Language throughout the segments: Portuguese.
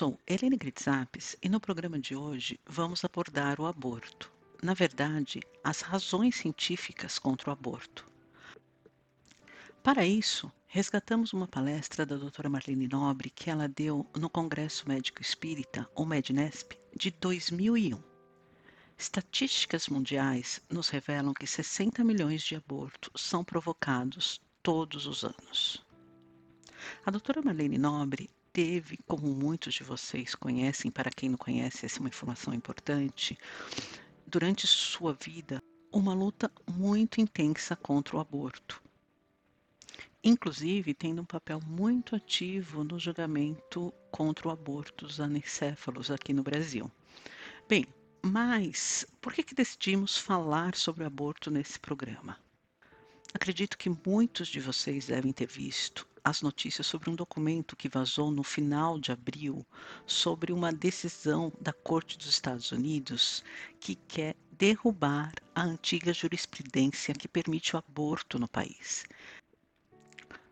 Sou Helene Gritzapes e no programa de hoje vamos abordar o aborto. Na verdade, as razões científicas contra o aborto. Para isso, resgatamos uma palestra da doutora Marlene Nobre que ela deu no Congresso Médico Espírita, o MEDNESP, de 2001. Estatísticas mundiais nos revelam que 60 milhões de abortos são provocados todos os anos. A doutora Marlene Nobre teve, como muitos de vocês conhecem, para quem não conhece, essa é uma informação importante, durante sua vida, uma luta muito intensa contra o aborto inclusive tendo um papel muito ativo no julgamento contra o aborto dos anencéfalos aqui no Brasil. Bem, mas por que, que decidimos falar sobre o aborto nesse programa? Acredito que muitos de vocês devem ter visto as notícias sobre um documento que vazou no final de abril sobre uma decisão da Corte dos Estados Unidos que quer derrubar a antiga jurisprudência que permite o aborto no país.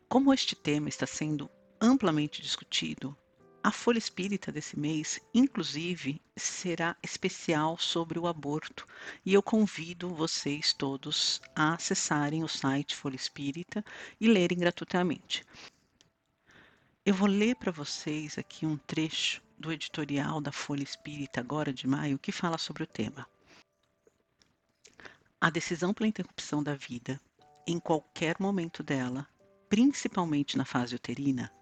Como este tema está sendo amplamente discutido, a Folha Espírita desse mês, inclusive, será especial sobre o aborto e eu convido vocês todos a acessarem o site Folha Espírita e lerem gratuitamente. Eu vou ler para vocês aqui um trecho do editorial da Folha Espírita, agora de maio, que fala sobre o tema. A decisão pela interrupção da vida, em qualquer momento dela, principalmente na fase uterina,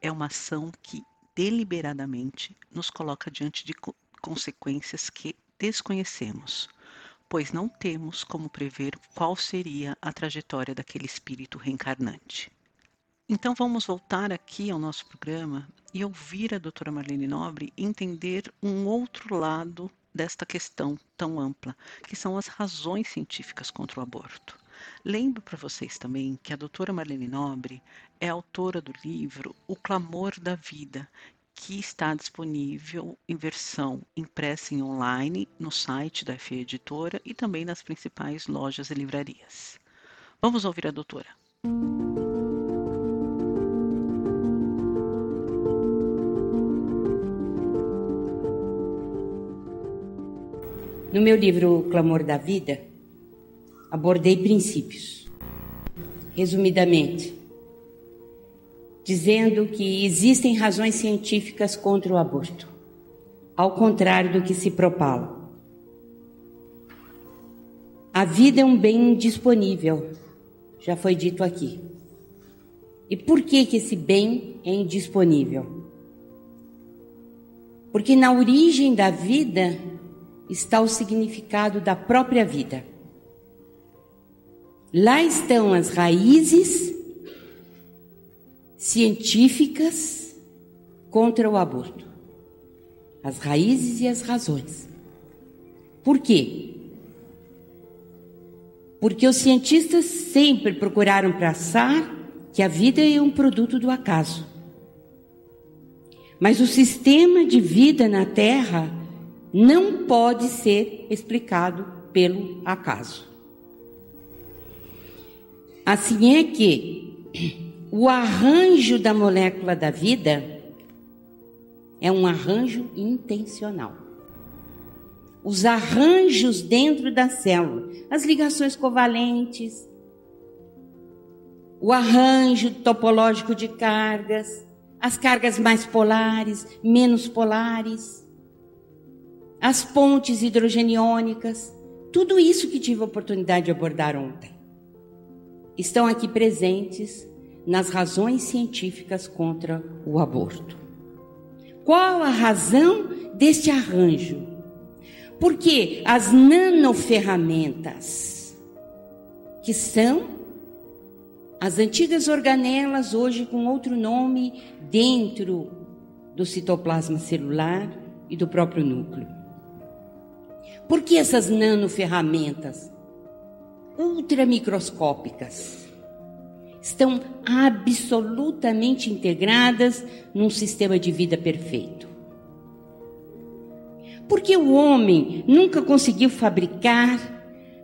é uma ação que deliberadamente nos coloca diante de co consequências que desconhecemos, pois não temos como prever qual seria a trajetória daquele espírito reencarnante. Então vamos voltar aqui ao nosso programa e ouvir a doutora Marlene Nobre entender um outro lado desta questão tão ampla, que são as razões científicas contra o aborto. Lembro para vocês também que a doutora Marlene Nobre é autora do livro O Clamor da Vida, que está disponível em versão impressa em online no site da FE Editora e também nas principais lojas e livrarias. Vamos ouvir a doutora. No meu livro O Clamor da Vida, abordei princípios. Resumidamente, dizendo que existem razões científicas contra o aborto, ao contrário do que se propala. A vida é um bem disponível, já foi dito aqui. E por que, que esse bem é indisponível? Porque na origem da vida está o significado da própria vida. Lá estão as raízes científicas contra o aborto. As raízes e as razões. Por quê? Porque os cientistas sempre procuraram traçar que a vida é um produto do acaso. Mas o sistema de vida na Terra não pode ser explicado pelo acaso. Assim é que o arranjo da molécula da vida é um arranjo intencional. Os arranjos dentro da célula, as ligações covalentes, o arranjo topológico de cargas, as cargas mais polares, menos polares, as pontes hidrogeniônicas, tudo isso que tive a oportunidade de abordar ontem estão aqui presentes nas razões científicas contra o aborto. Qual a razão deste arranjo? Porque as nanoferramentas, que são as antigas organelas, hoje com outro nome, dentro do citoplasma celular e do próprio núcleo. Por que essas nanoferramentas ultramicroscópicas estão absolutamente integradas num sistema de vida perfeito? Porque o homem nunca conseguiu fabricar,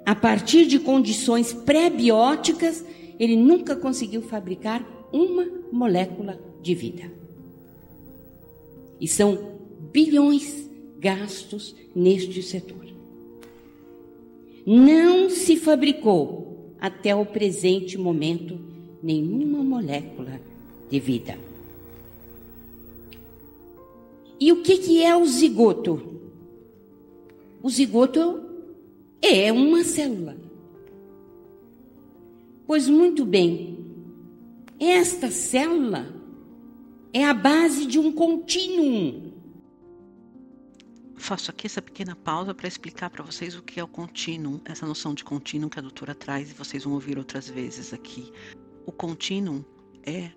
a partir de condições pré-bióticas, ele nunca conseguiu fabricar uma molécula de vida. E são bilhões gastos neste setor. Não se fabricou até o presente momento nenhuma molécula de vida. E o que, que é o zigoto? O zigoto é uma célula. Pois muito bem, esta célula é a base de um contínuo. Faço aqui essa pequena pausa para explicar para vocês o que é o contínuo, essa noção de contínuo que a doutora traz e vocês vão ouvir outras vezes aqui. O contínuo é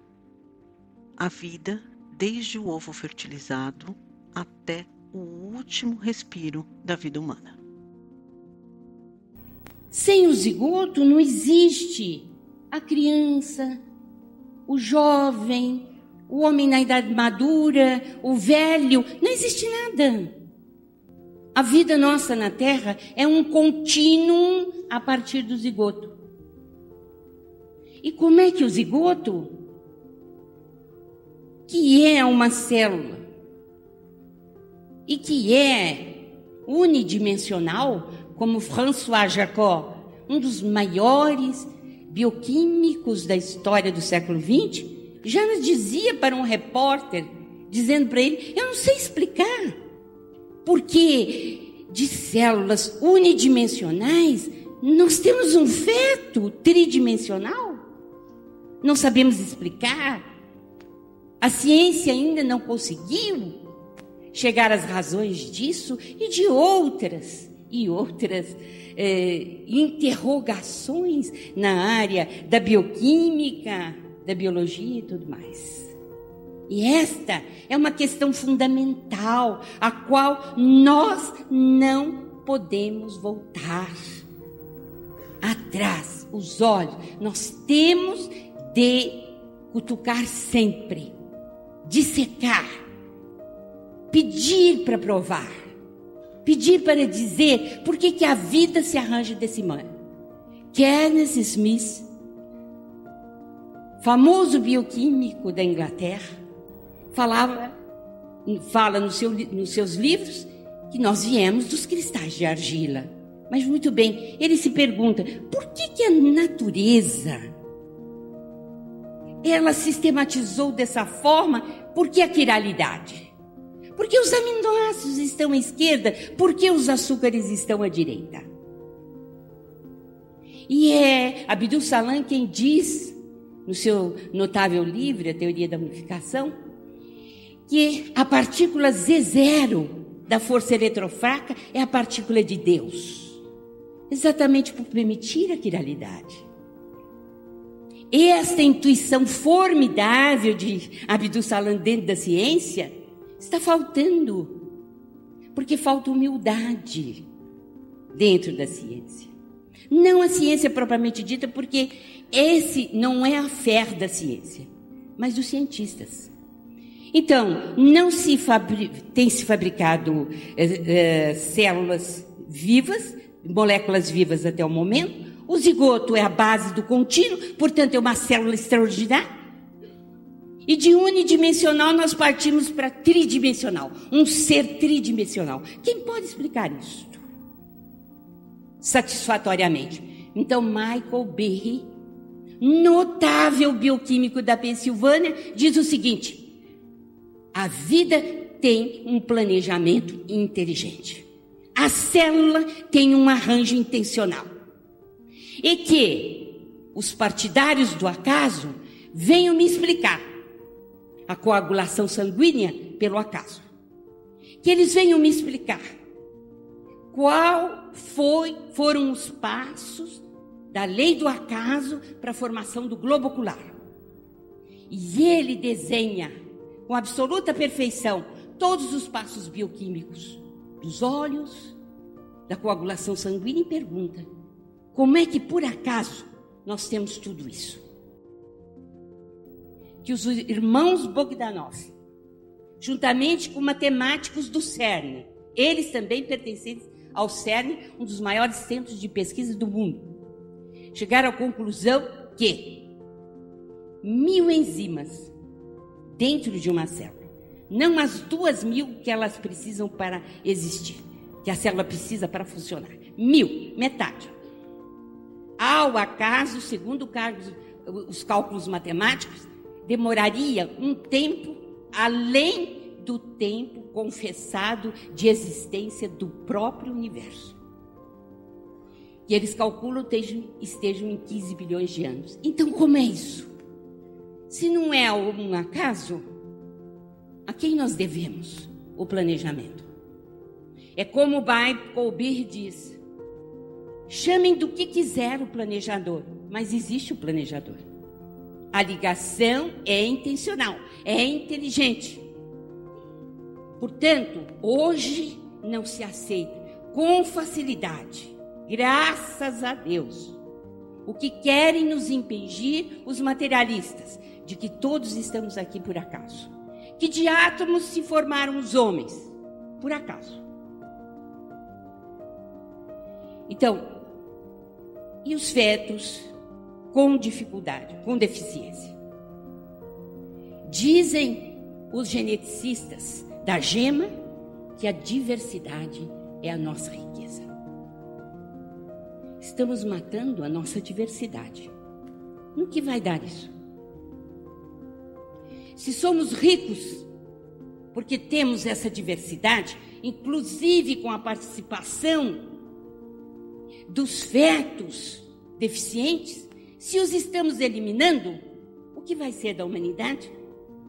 a vida desde o ovo fertilizado até o último respiro da vida humana. Sem o zigoto não existe a criança, o jovem, o homem na idade madura, o velho, não existe nada. A vida nossa na Terra é um contínuo a partir do zigoto. E como é que o zigoto, que é uma célula e que é unidimensional, como François Jacob, um dos maiores bioquímicos da história do século XX, já nos dizia para um repórter, dizendo para ele: Eu não sei explicar, porque de células unidimensionais nós temos um feto tridimensional. Não sabemos explicar. A ciência ainda não conseguiu chegar às razões disso e de outras e outras eh, interrogações na área da bioquímica, da biologia e tudo mais. E esta é uma questão fundamental, a qual nós não podemos voltar atrás os olhos. Nós temos de cutucar sempre, dissecar, pedir para provar, pedir para dizer por que, que a vida se arranja desse modo. Kenneth Smith famoso bioquímico da Inglaterra, falava, fala no seu, nos seus livros que nós viemos dos cristais de argila. Mas muito bem, ele se pergunta: por que, que a natureza ela sistematizou dessa forma? Por que a quiralidade? Por que os aminoácidos estão à esquerda? Por que os açúcares estão à direita? E é Abdul Salam quem diz no seu notável livro, A Teoria da Unificação, que a partícula Z0 da força eletrofraca é a partícula de Deus, exatamente por permitir a quiralidade. Esta intuição formidável de Abdul Salam dentro da ciência está faltando, porque falta humildade dentro da ciência. Não a ciência propriamente dita, porque esse não é a fé da ciência, mas dos cientistas. Então, não se tem se fabricado é, é, células vivas, moléculas vivas até o momento. O zigoto é a base do contínuo, portanto, é uma célula extraordinária. E de unidimensional nós partimos para tridimensional, um ser tridimensional. Quem pode explicar isso? Satisfatoriamente. Então, Michael Berry notável bioquímico da Pensilvânia, diz o seguinte: a vida tem um planejamento inteligente. A célula tem um arranjo intencional. E que os partidários do acaso venham me explicar a coagulação sanguínea pelo acaso. Que eles venham me explicar qual foi, foram os passos da lei do acaso para a formação do globo ocular. E ele desenha com absoluta perfeição todos os passos bioquímicos dos olhos, da coagulação sanguínea e pergunta: como é que por acaso nós temos tudo isso? Que os irmãos Bogdanov, juntamente com matemáticos do CERN, eles também pertencentes ao CERN, um dos maiores centros de pesquisa do mundo, chegaram à conclusão que mil enzimas dentro de uma célula, não as duas mil que elas precisam para existir, que a célula precisa para funcionar, mil, metade. Ao acaso, segundo os cálculos matemáticos, demoraria um tempo além do tempo confessado de existência do próprio universo. E eles calculam estejam, estejam em 15 bilhões de anos. Então, como é isso? Se não é um acaso, a quem nós devemos o planejamento? É como Colbir diz: chamem do que quiser o planejador, mas existe o planejador. A ligação é intencional, é inteligente. Portanto, hoje não se aceita com facilidade, graças a Deus, o que querem nos impedir os materialistas, de que todos estamos aqui por acaso. Que de átomos se formaram os homens, por acaso. Então, e os fetos com dificuldade, com deficiência? Dizem os geneticistas da gema que a diversidade é a nossa riqueza. Estamos matando a nossa diversidade. No que vai dar isso? Se somos ricos porque temos essa diversidade, inclusive com a participação dos fetos deficientes, se os estamos eliminando, o que vai ser da humanidade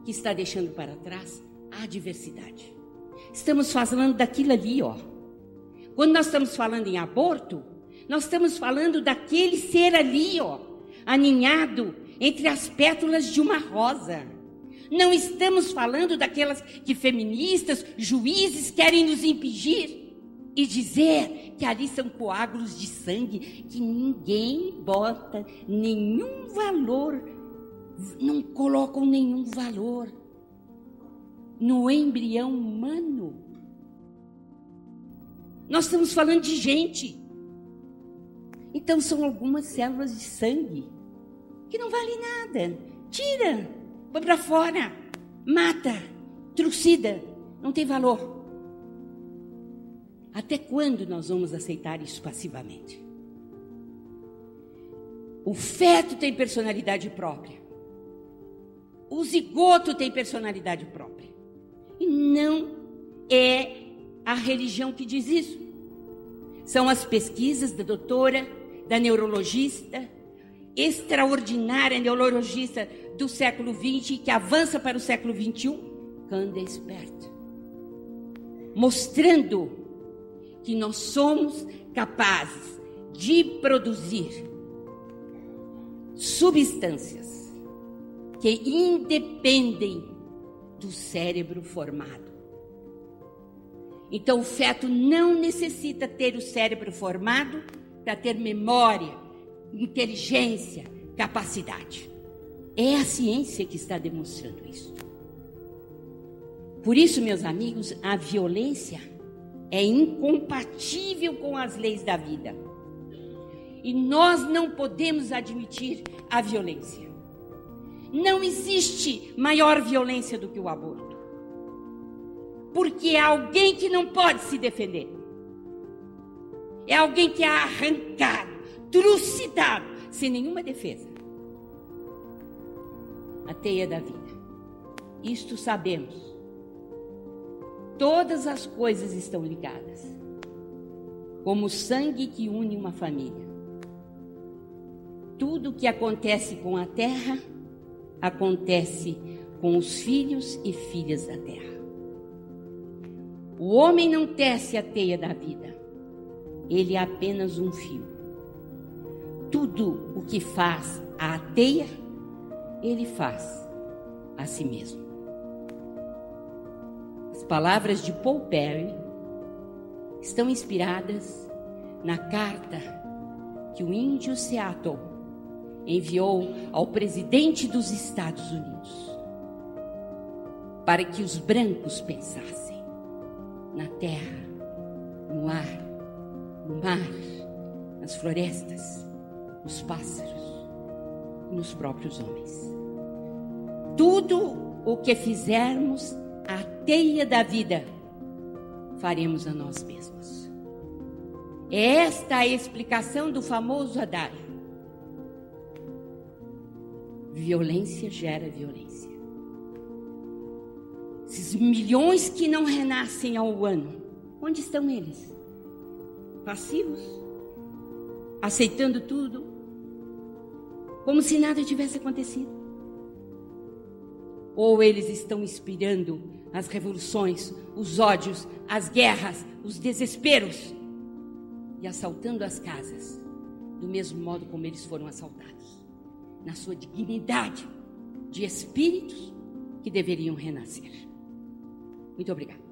que está deixando para trás a diversidade. Estamos falando daquilo ali, ó. Quando nós estamos falando em aborto, nós estamos falando daquele ser ali, ó, aninhado entre as pétalas de uma rosa. Não estamos falando daquelas que feministas, juízes querem nos impedir e dizer que ali são coágulos de sangue que ninguém bota nenhum valor, não colocam nenhum valor no embrião humano. Nós estamos falando de gente. Então são algumas células de sangue que não valem nada. Tira, põe para fora, mata, trucida, não tem valor. Até quando nós vamos aceitar isso passivamente? O feto tem personalidade própria. O zigoto tem personalidade própria. E não é a religião que diz isso. São as pesquisas da doutora, da neurologista, extraordinária neurologista do século XX, que avança para o século XXI, Candace mostrando que nós somos capazes de produzir substâncias que independem do cérebro formado. Então, o feto não necessita ter o cérebro formado para ter memória, inteligência, capacidade. É a ciência que está demonstrando isso. Por isso, meus amigos, a violência é incompatível com as leis da vida. E nós não podemos admitir a violência. Não existe maior violência do que o aborto. Porque é alguém que não pode se defender. É alguém que é arrancado, trucidado, sem nenhuma defesa. A teia da vida. Isto sabemos. Todas as coisas estão ligadas. Como o sangue que une uma família. Tudo que acontece com a terra acontece com os filhos e filhas da terra. O homem não tece a teia da vida, ele é apenas um fio. Tudo o que faz a teia, ele faz a si mesmo. palavras de Paul Perry estão inspiradas na carta que o índio Seattle enviou ao presidente dos Estados Unidos para que os brancos pensassem na terra, no ar, mar, nas florestas, nos pássaros e nos próprios homens. Tudo o que fizermos a teia da vida, faremos a nós mesmos. É esta a explicação do famoso adágio. Violência gera violência. Esses milhões que não renascem ao ano, onde estão eles? Passivos? Aceitando tudo? Como se nada tivesse acontecido? Ou eles estão inspirando as revoluções, os ódios, as guerras, os desesperos e assaltando as casas, do mesmo modo como eles foram assaltados, na sua dignidade de espíritos que deveriam renascer. Muito obrigada.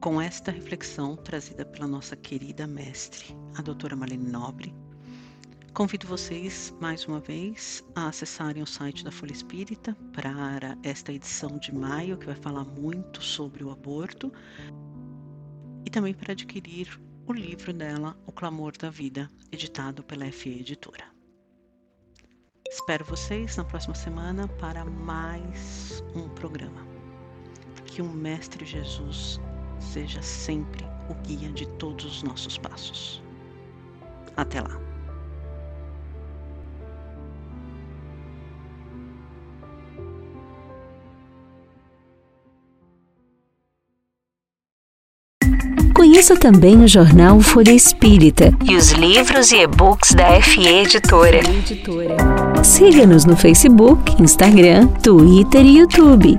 Com esta reflexão trazida pela nossa querida mestre, a doutora Marlene Nobre, convido vocês mais uma vez a acessarem o site da Folha Espírita para esta edição de maio, que vai falar muito sobre o aborto, e também para adquirir o livro dela, O Clamor da Vida, editado pela FE Editora. Espero vocês na próxima semana para mais um programa. Que o Mestre Jesus seja sempre o guia de todos os nossos passos. Até lá! Conheça também o jornal Folha Espírita e os livros e e-books da FE Editora. Siga-nos no Facebook, Instagram, Twitter e YouTube.